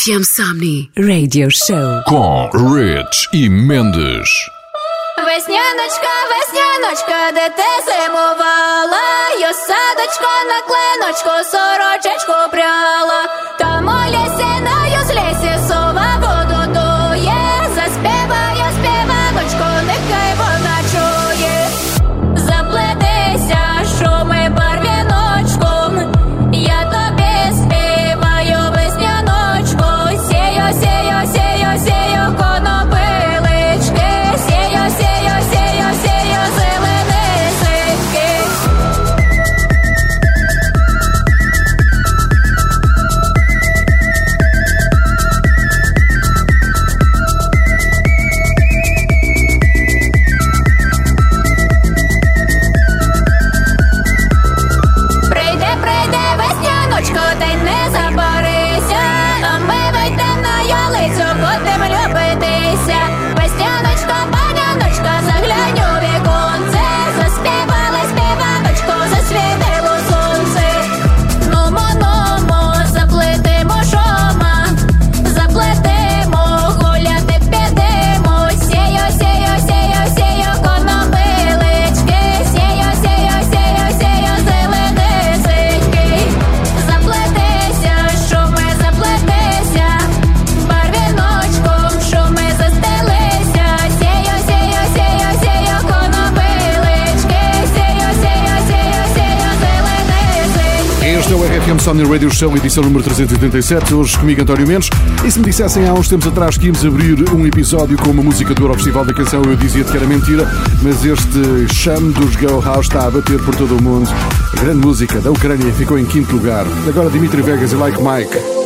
RFM Somni. Radio Show. Com Rich и Mendes. Весняночка, весняночка, де ти зимувала, Йо садочко на клиночку, сорочечку пряла, Та моя сіною з лісі сова Sony Radio Show, edição número 387. Hoje comigo António Mendes. E se me dissessem há uns tempos atrás que íamos abrir um episódio com uma música do Eurofestival da Canção, eu dizia-te que era mentira, mas este chame dos Go House está a bater por todo o mundo. A grande música da Ucrânia ficou em quinto lugar. Agora Dimitri Vegas e Like Mike.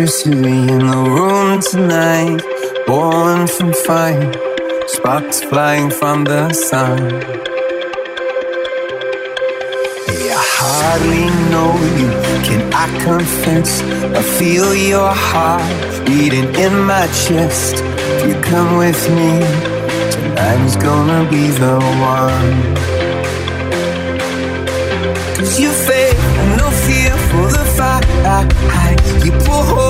Electricity in the room tonight. Born from fire, sparks flying from the sun. I hardly know you, can I confess? I feel your heart beating in my chest. If you come with me, tonight is gonna be the one. Cause you and no fear for the fight. You pull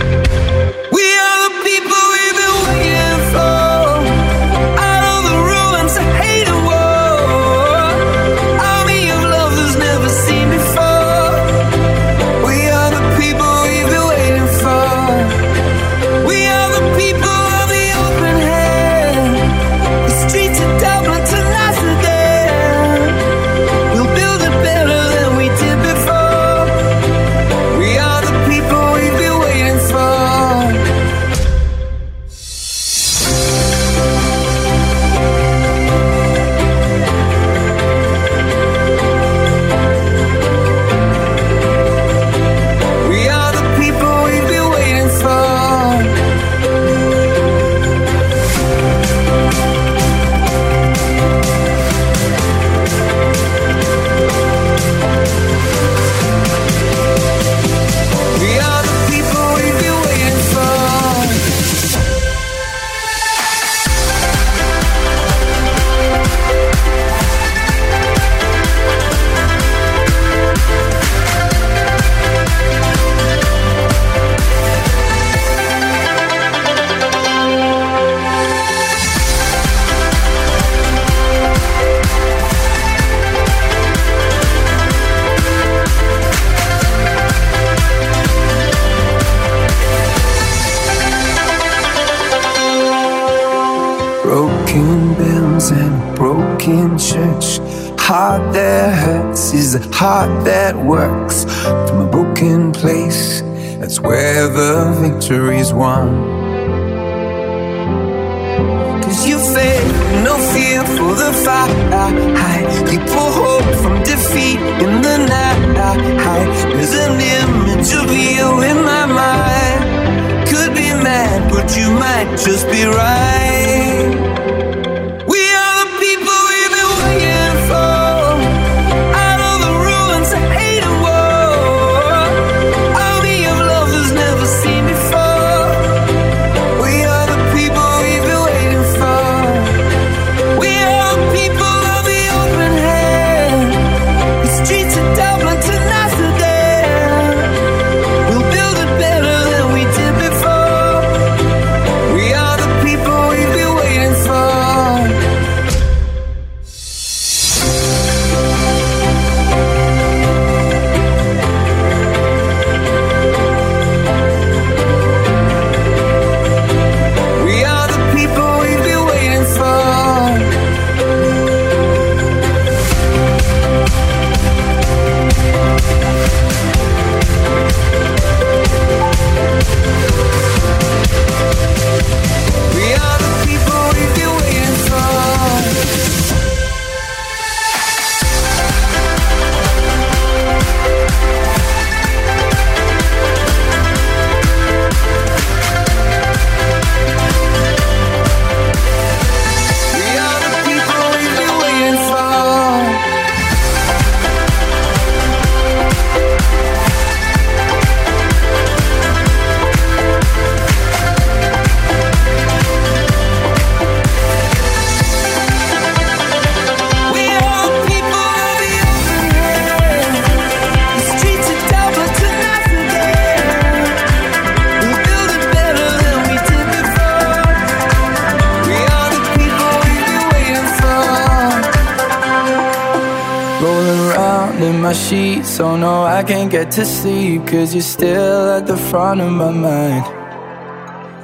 Get to sleep. Cause you're still at the front of my mind.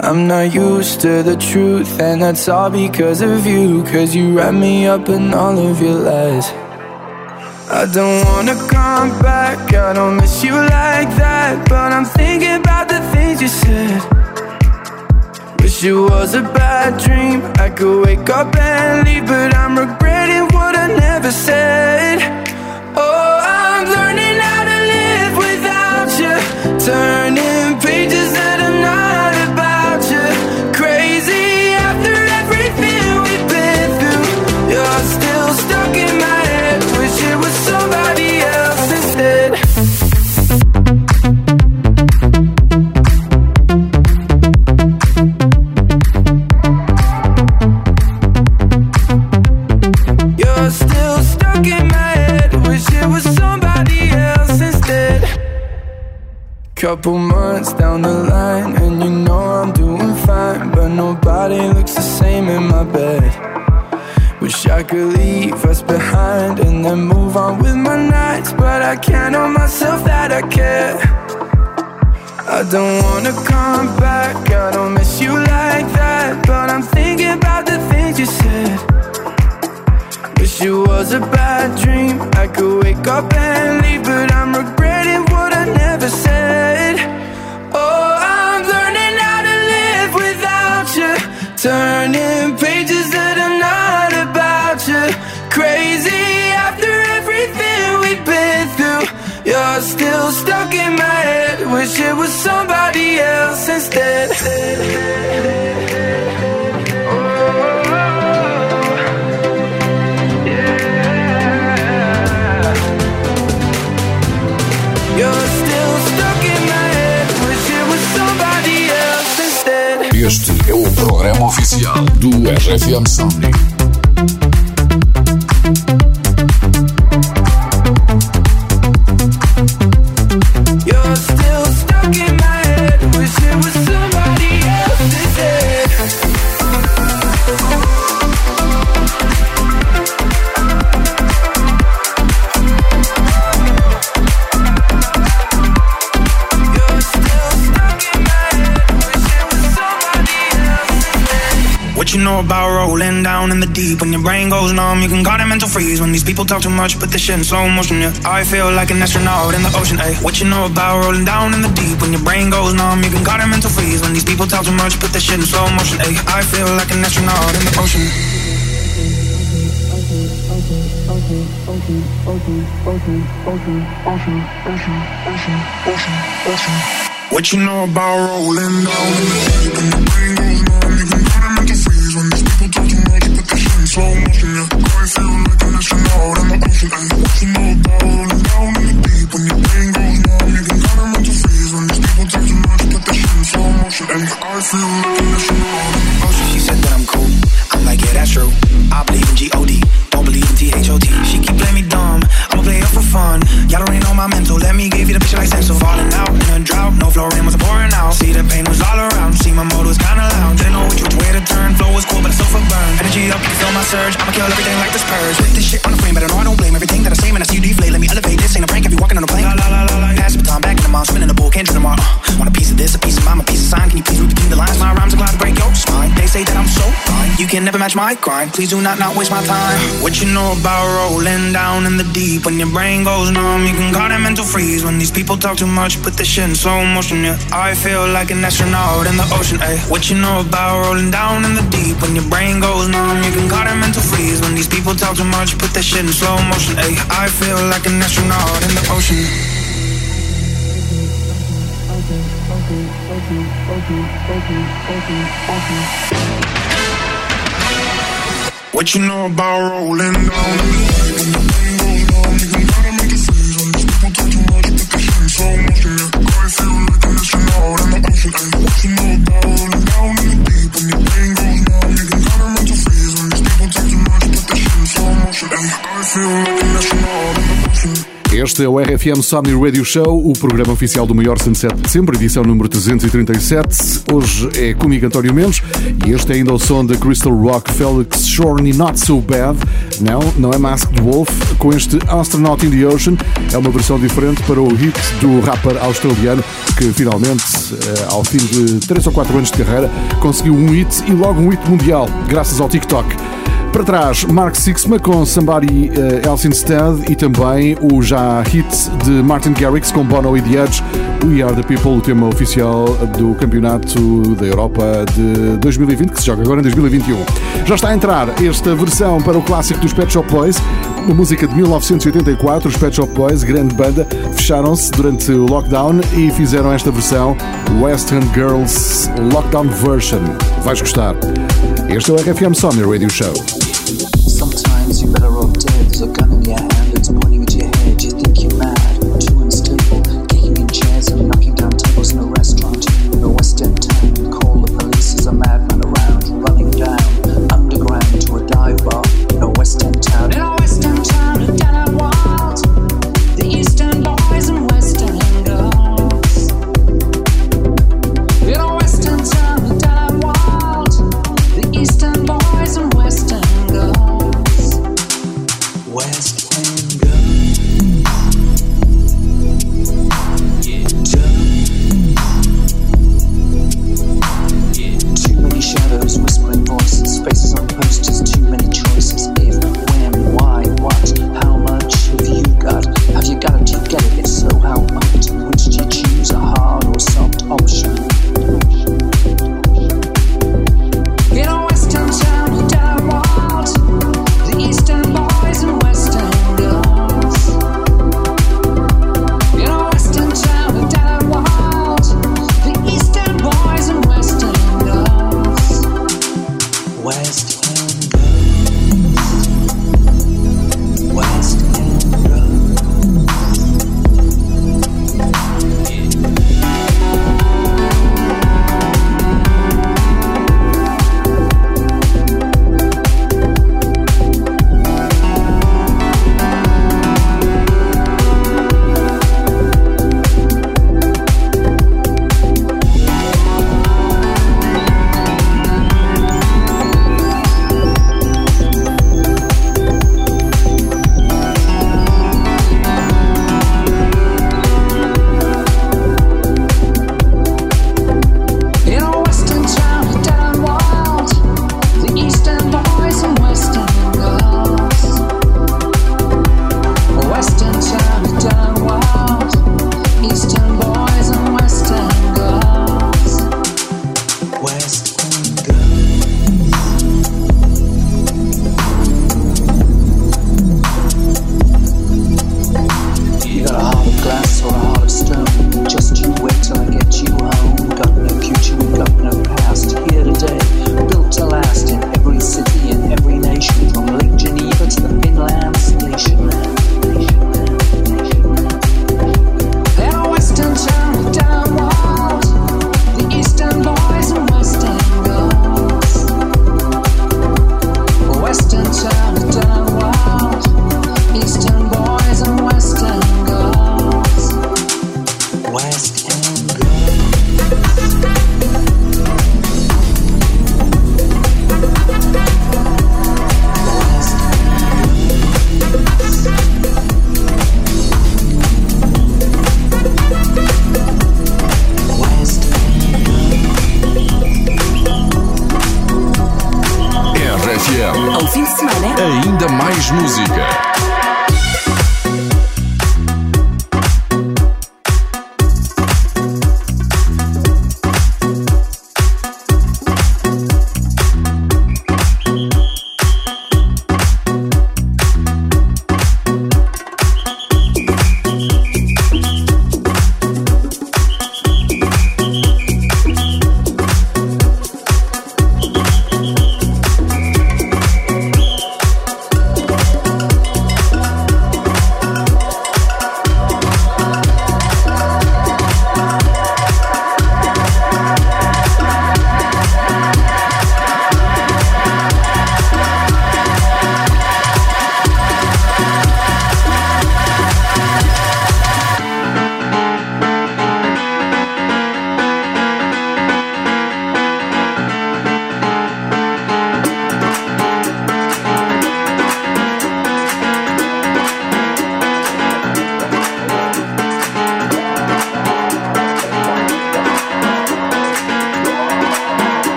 I'm not used to the truth, and that's all because of you. Cause you wrap me up in all of your lies. I don't wanna come back, I don't miss you like that. But I'm thinking about the things you said. Wish it was a bad dream. I could wake up and leave, but I'm regretting what I never said. I could leave us behind and then move on with my nights. But I can't on myself that I care. I don't wanna come back, I don't miss you like that. But I'm thinking about the things you said. Wish it was a bad dream. I could wake up and leave, but I'm regretting what I never said. Oh, I'm learning how to live without you. Turning pages Crazy after everything we've been through. You're still stuck in my head. Wish it was somebody else instead. You're still stuck in my head. Wish it was somebody else instead. Este é o programa oficial do RFM Somni. Deep when your brain goes numb? You can call it mental freeze when these people talk too much, put the shit in slow motion. Yeah, I feel like an astronaut in the ocean. Ay, what you know about rolling down in the deep when your brain goes numb? You can call it mental freeze when these people talk too much, put the shit in slow motion. Ay, I feel like an astronaut in the ocean. What you know about rolling down in the deep when your brain goes numb? You can She said that I'm cool. I'm like, yeah, that's true. I believe in G-O-D. Don't believe in T-H-O-T. She keep playing me dumb. I'ma play it for fun. Y'all already know my mental. Let me give you the picture like sense of falling out in a drought. No flow rain was pouring out. See the pain was all around. See my mode was kinda loud. Didn't know which way to turn. Flow was cool, but it's so for burn. Energy up, you can feel my surge. I'ma kill everything like this purge. With this shit on the frame, but I know I don't blame everything that I say. Man, I see you deflate. Let me elevate this. Ain't a prank if you walking on a plane. La la la la la. Pass the baton back in the mouth. Spinning the ball, can't do tomorrow. Uh, want a piece of this, a piece of mine, a piece of sign. Can you please read between the lines? My rhymes are glad to break your spine. They say that I'm so fine. You can never match my grind. Please do not not waste my time. What you know about rolling down in the deep when your brain goes numb? You can call it mental freeze when these people talk too much, put the shit in slow motion. Yeah, I feel like an astronaut in the ocean. Ay, what you know about rolling down in the deep when your brain goes numb? You can call it mental freeze when these people talk too much, put the shit in slow motion. Ay, I feel like an astronaut in the ocean. What you know about rolling down brain feel like an astronaut in the ocean. Ay, what you know about rolling down in the deep your brain goes Este é o RFM Somni Radio Show, o programa oficial do maior Sunset de sempre, edição número 337. Hoje é comigo António Mendes e este é ainda o som da Crystal Rock Felix Shorny Not So Bad. Não, não é Masked Wolf, com este Astronaut in the Ocean. É uma versão diferente para o hit do rapper australiano que finalmente, eh, ao fim de 3 ou 4 anos de carreira, conseguiu um hit e logo um hit mundial, graças ao TikTok. Para trás, Mark Sixma com Somebody eh, Else Instead e também o já hit de Martin Garrix com Bono e The Edge, We Are the People, o tema oficial do Campeonato da Europa de 2020, que se joga agora em 2021. Já está a entrar esta versão para o clássico dos Pet Shop Boys, uma música de 1984. Os Pet Shop Boys, grande banda, fecharam-se durante o lockdown e fizeram esta versão Western Girls Lockdown Version. Vais gostar. Este é o RFM Summer Radio Show. Sometimes you better off dead a gun in your hand.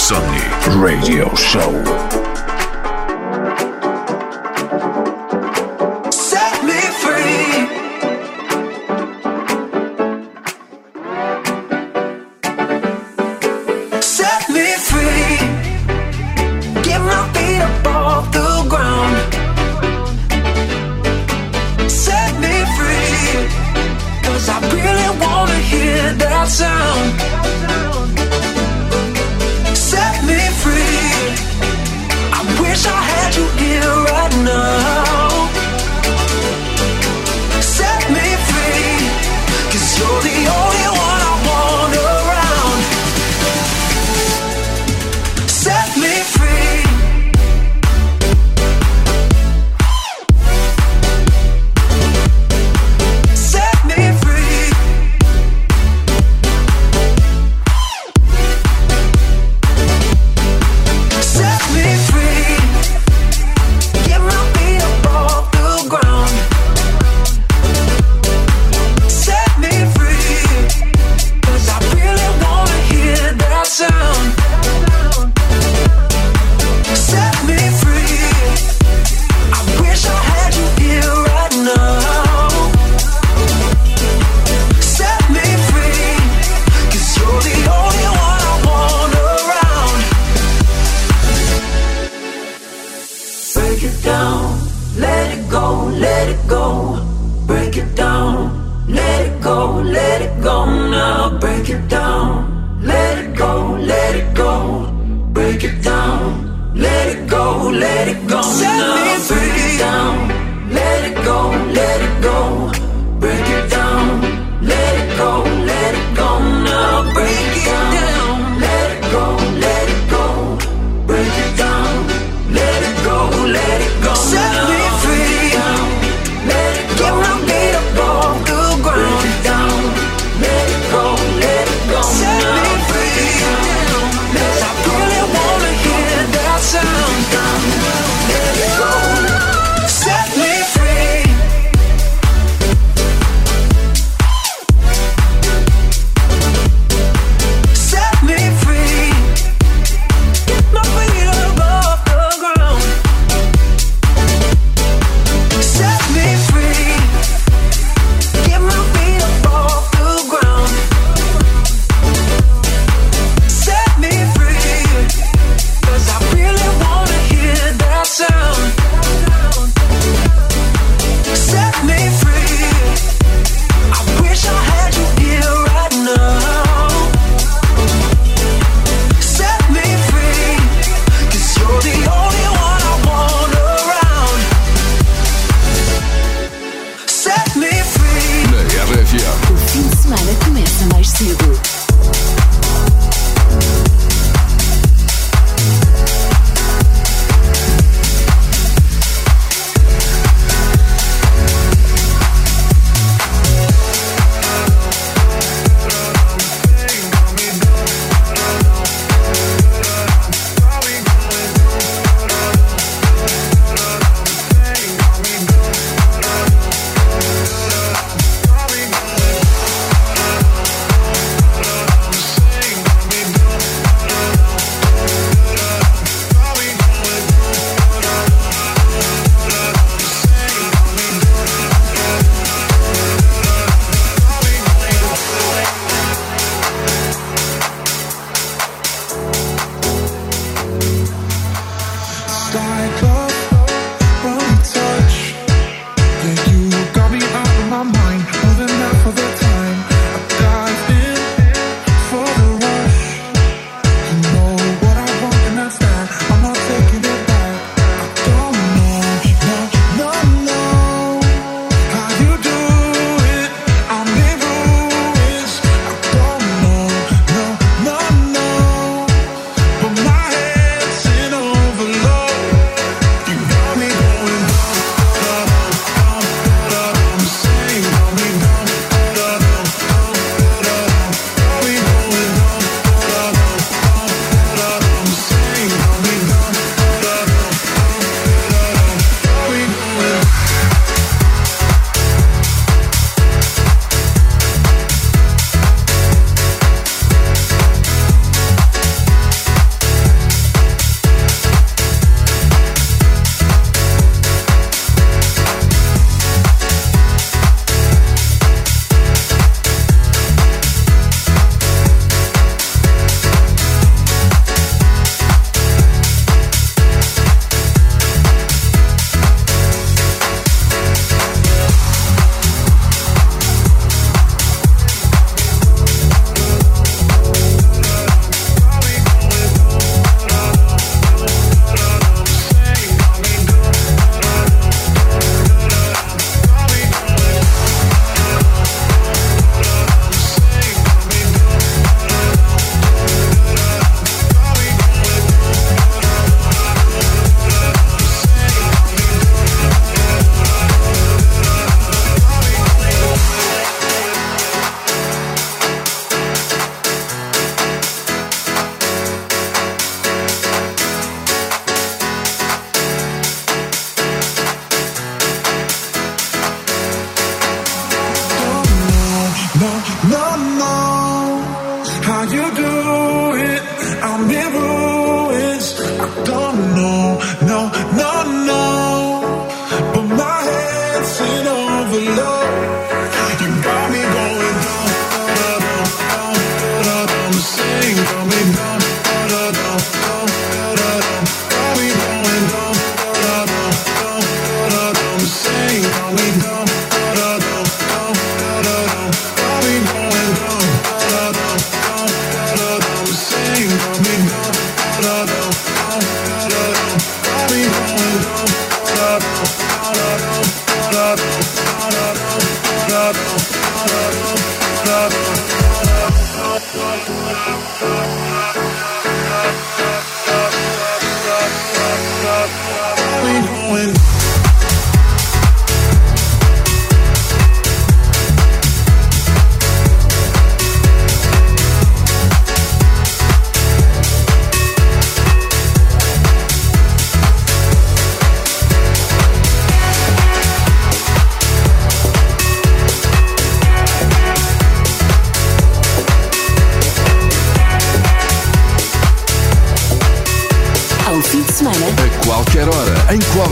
Insomni Radio Show. Let it go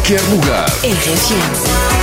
cualquier lugar. El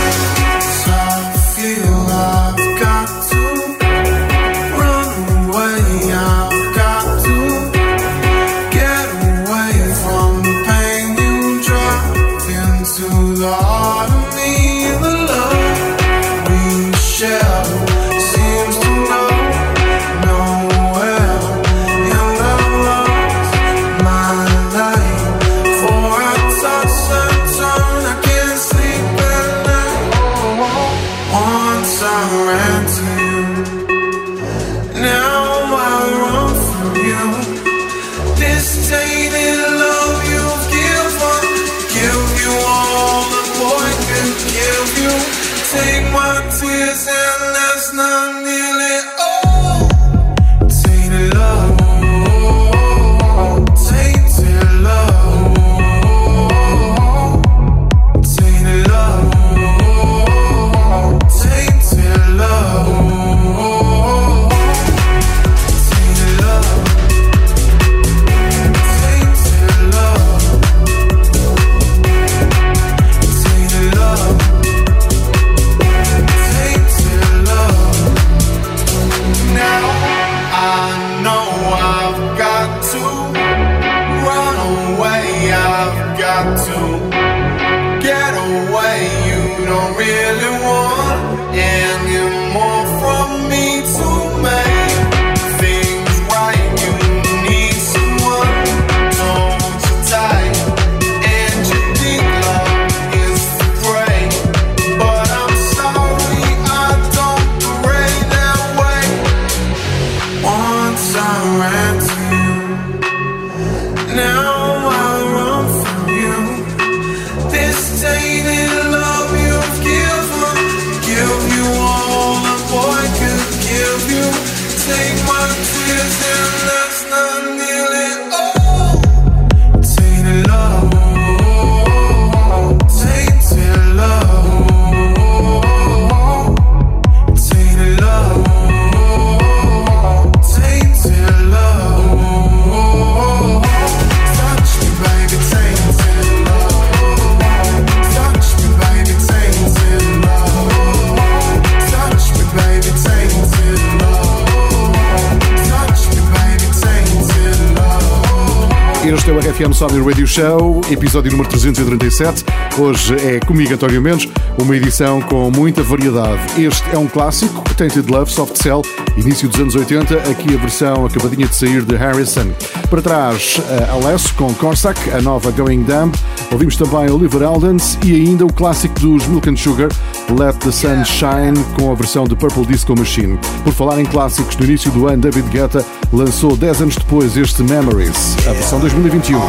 Insomnia Radio Show, episódio número 337. Hoje é comigo, António Mendes, uma edição com muita variedade. Este é um clássico, Tainted Love, Soft Cell, início dos anos 80, aqui a versão acabadinha de sair de Harrison. Para trás, eh, Alessio com Corsac, a nova Going Dumb. Ouvimos também Oliver Aldens e ainda o clássico dos Milk and Sugar, Let the Sun Shine, com a versão de Purple Disco Machine. Por falar em clássicos, no início do ano, David Guetta lançou 10 anos depois este Memories, a versão 2021. Um.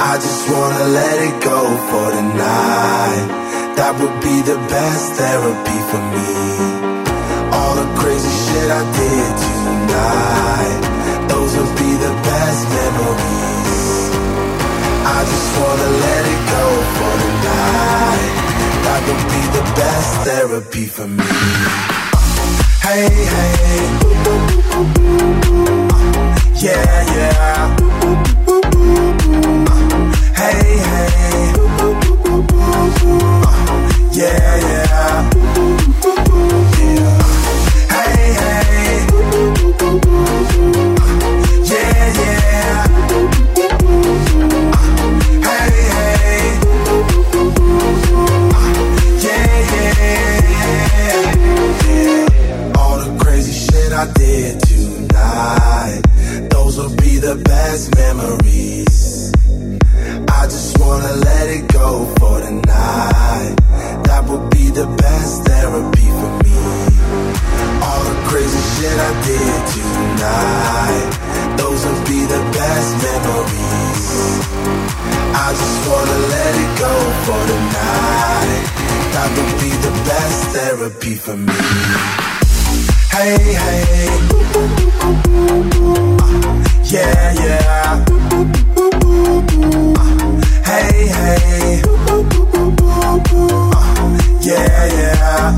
I just wanna let it go for the night. That would be the best therapy for me. That's therapy for me. Hey, hey. Yeah, yeah. Hey, hey. Yeah, yeah. Those would be the best memories. I just wanna let it go for. That be the best therapy for me. Hey, hey. Uh, yeah, yeah. Uh, hey, hey. Uh, yeah, yeah.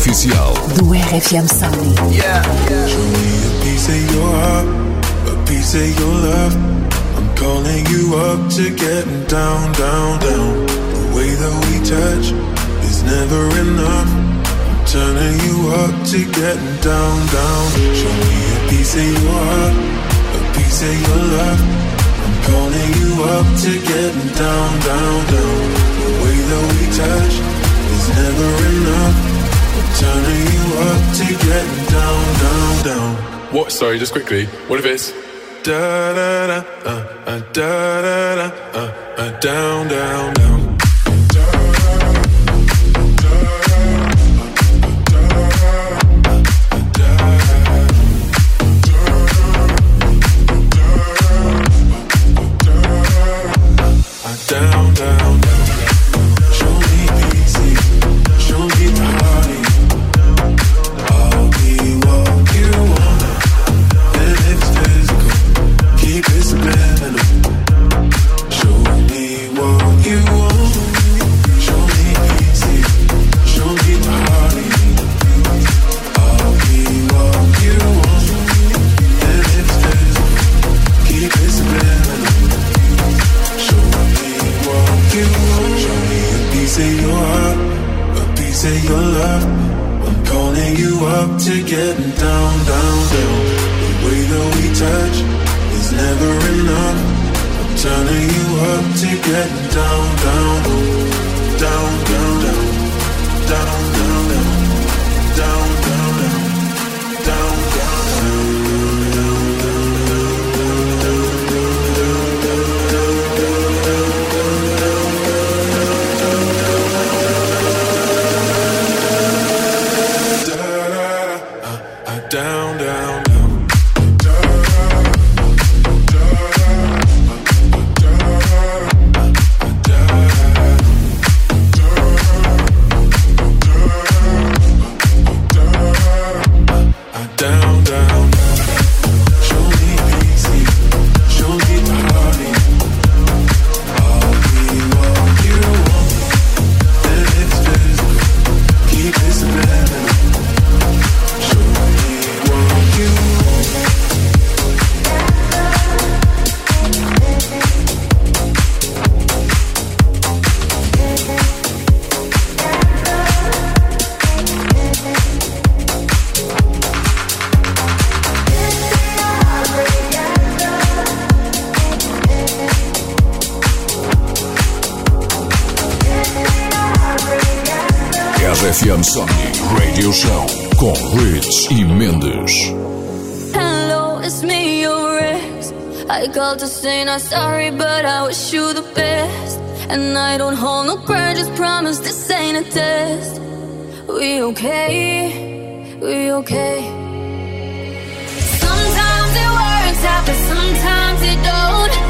Oficial do RFM er Somnii. Show me a piece of your heart, a piece of your love. I'm calling you up to getting down, down, down. The way that we touch is never enough. I'm turning you up to getting down, down. Show me a piece of your heart, a piece of your love. I'm calling you up to getting down, down, down. The way that we touch is never enough. Turning you up to getting down, down, down. What? Sorry, just quickly. What if it's Da da da, uh, uh, da da da, uh, uh, down, down, down. FM Somnii Radio Show com Rich e Mendes. Hello, it's me, your ex. I called to say not sorry, but I wish you the best. And I don't hold no grudges, promise this ain't a test. We okay? We okay? Sometimes it works out, but sometimes it don't.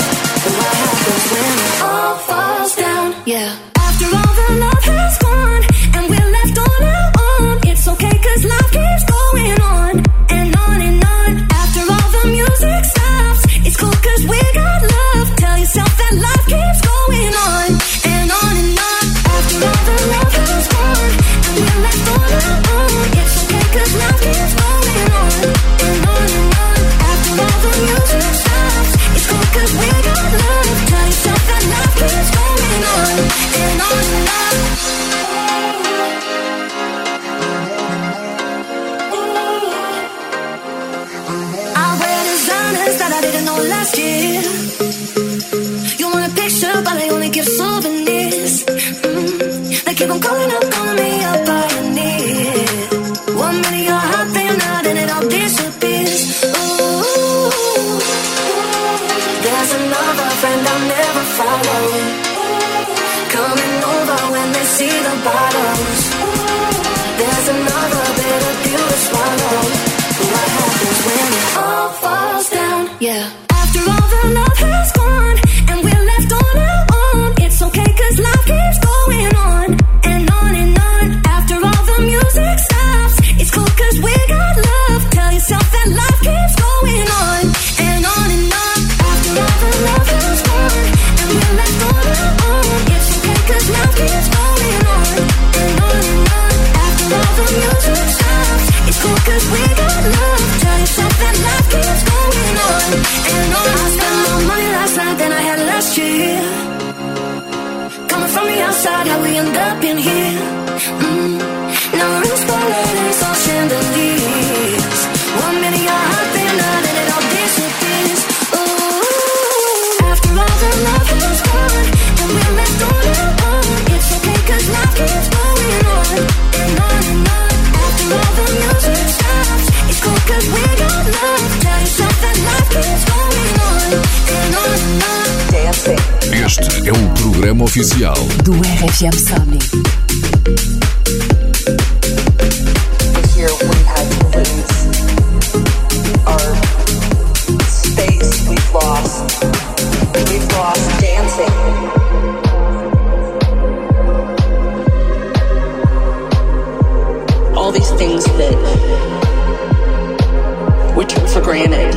end up in here. é o programa oficial do RFM Summit. This we had lose our space. We've lost. We've lost dancing. all these things that we took for granted.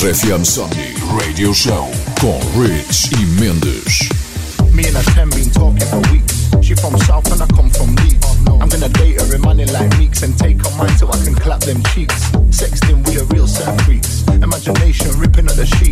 RFM Somnii Radio Show com Rich e Mendes. Me and her ten been talking for weeks. She from South and I come from Leeds. I'm gonna date her in money like Meeks and take her mind so I can clap them cheeks. Sexting with a real set freaks. Imagination ripping at the sheets.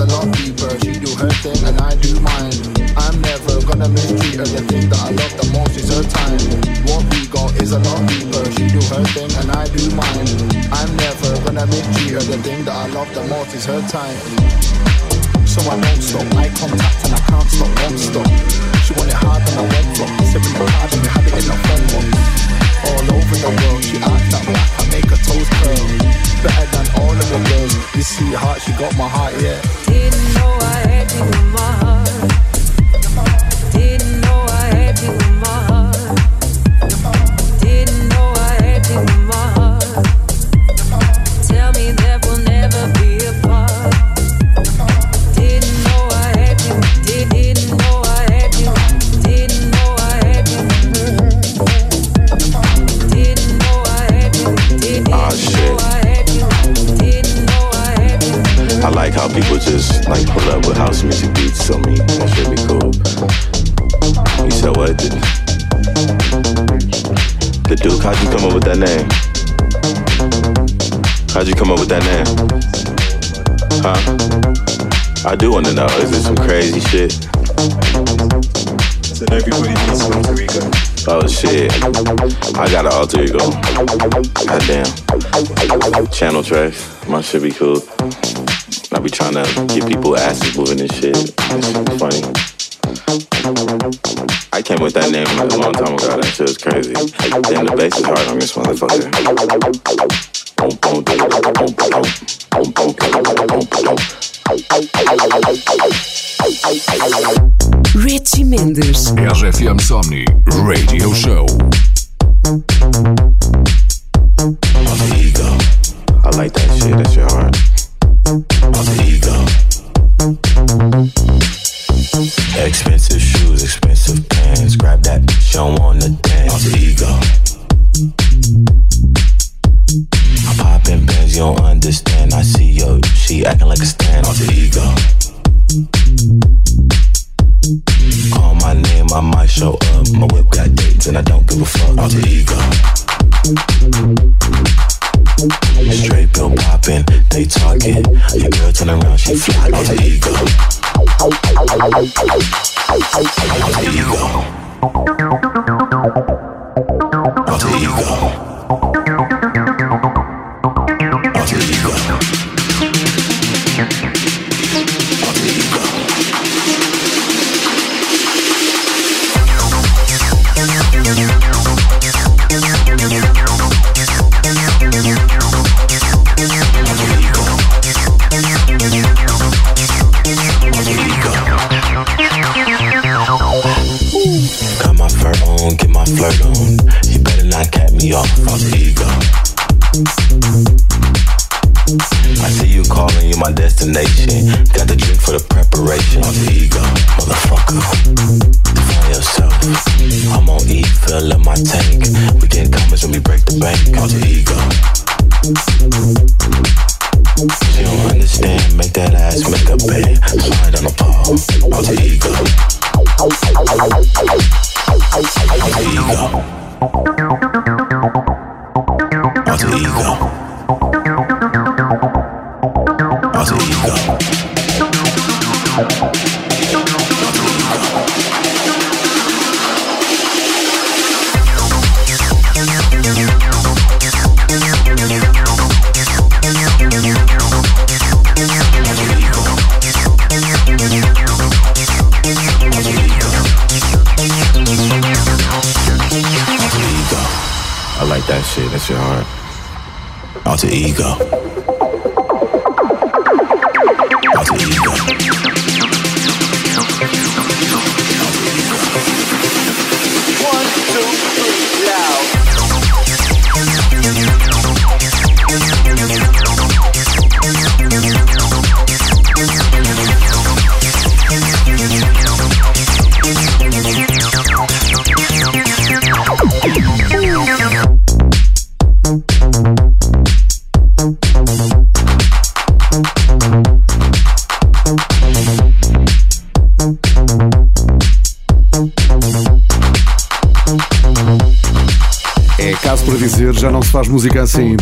A lot deeper. She do her thing and I do mine. I'm never gonna mistreat her. The thing that I love the most is her time. What we got is a lot deeper. She do her thing and I do mine. I'm never gonna mistreat her. The thing that I love the most is her time. So I don't stop. Eye contact and I can't stop. Won't stop. She want it hard and I went from. Sipping the card and we had it in a. All over the world, she act that back. I make her toes curl. Better than all of the girls. This sweetheart, she got my heart, yeah. Didn't know I had you in my come up with that name? Huh? I do want to know. Is it some crazy shit? Said everybody needs an alter ego. Oh shit. I got an alter ego. Goddamn. Channel tracks. My shit be cool. I be trying to get people asses moving and shit. Be funny. I came with that name a long time ago. That shit was crazy. Damn, the bass is hard on this motherfucker. Radio Show. Ego. I like that shit. That's your heart. Ego. Expensive shoes, expensive pants. Grab that. Show on the dance. Alter Ego. You don't. I see yo, she acting like a stand. Alter ego. Call my name, I might show up. My whip got dates and I don't give a fuck. Alter ego. Straight pill popping, they talking. Your girl turn around, she fly. Alter ego. Alter ego. Alter ego. I see you calling you my destination. that shit. That's your heart. to ego. Se faz música assim.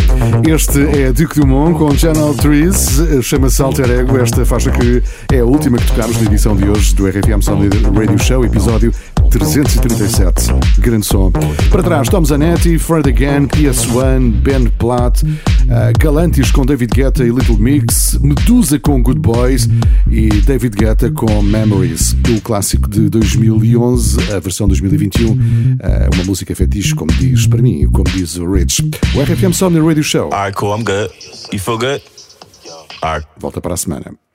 Este é Duke Dumont com Channel Trees, chama-se Alter Ego. Esta faixa que é a última que tocámos na edição de hoje do RFM Sound Radio Show, episódio 337. Grande som. Para trás, Tom Zanetti, Fred Again, PS1, Ben Platt, uh, Galantis com David Guetta e Little Mix, Medusa com Good Boys e David Guetta com Memories, o clássico de 2011, a versão 2021, uh, uma música fetiche, como diz para mim, como diz o Rich. O RFM Somni Radio Show. Alright, cool. I'm good. You feel good? Alright. Volta para a semana.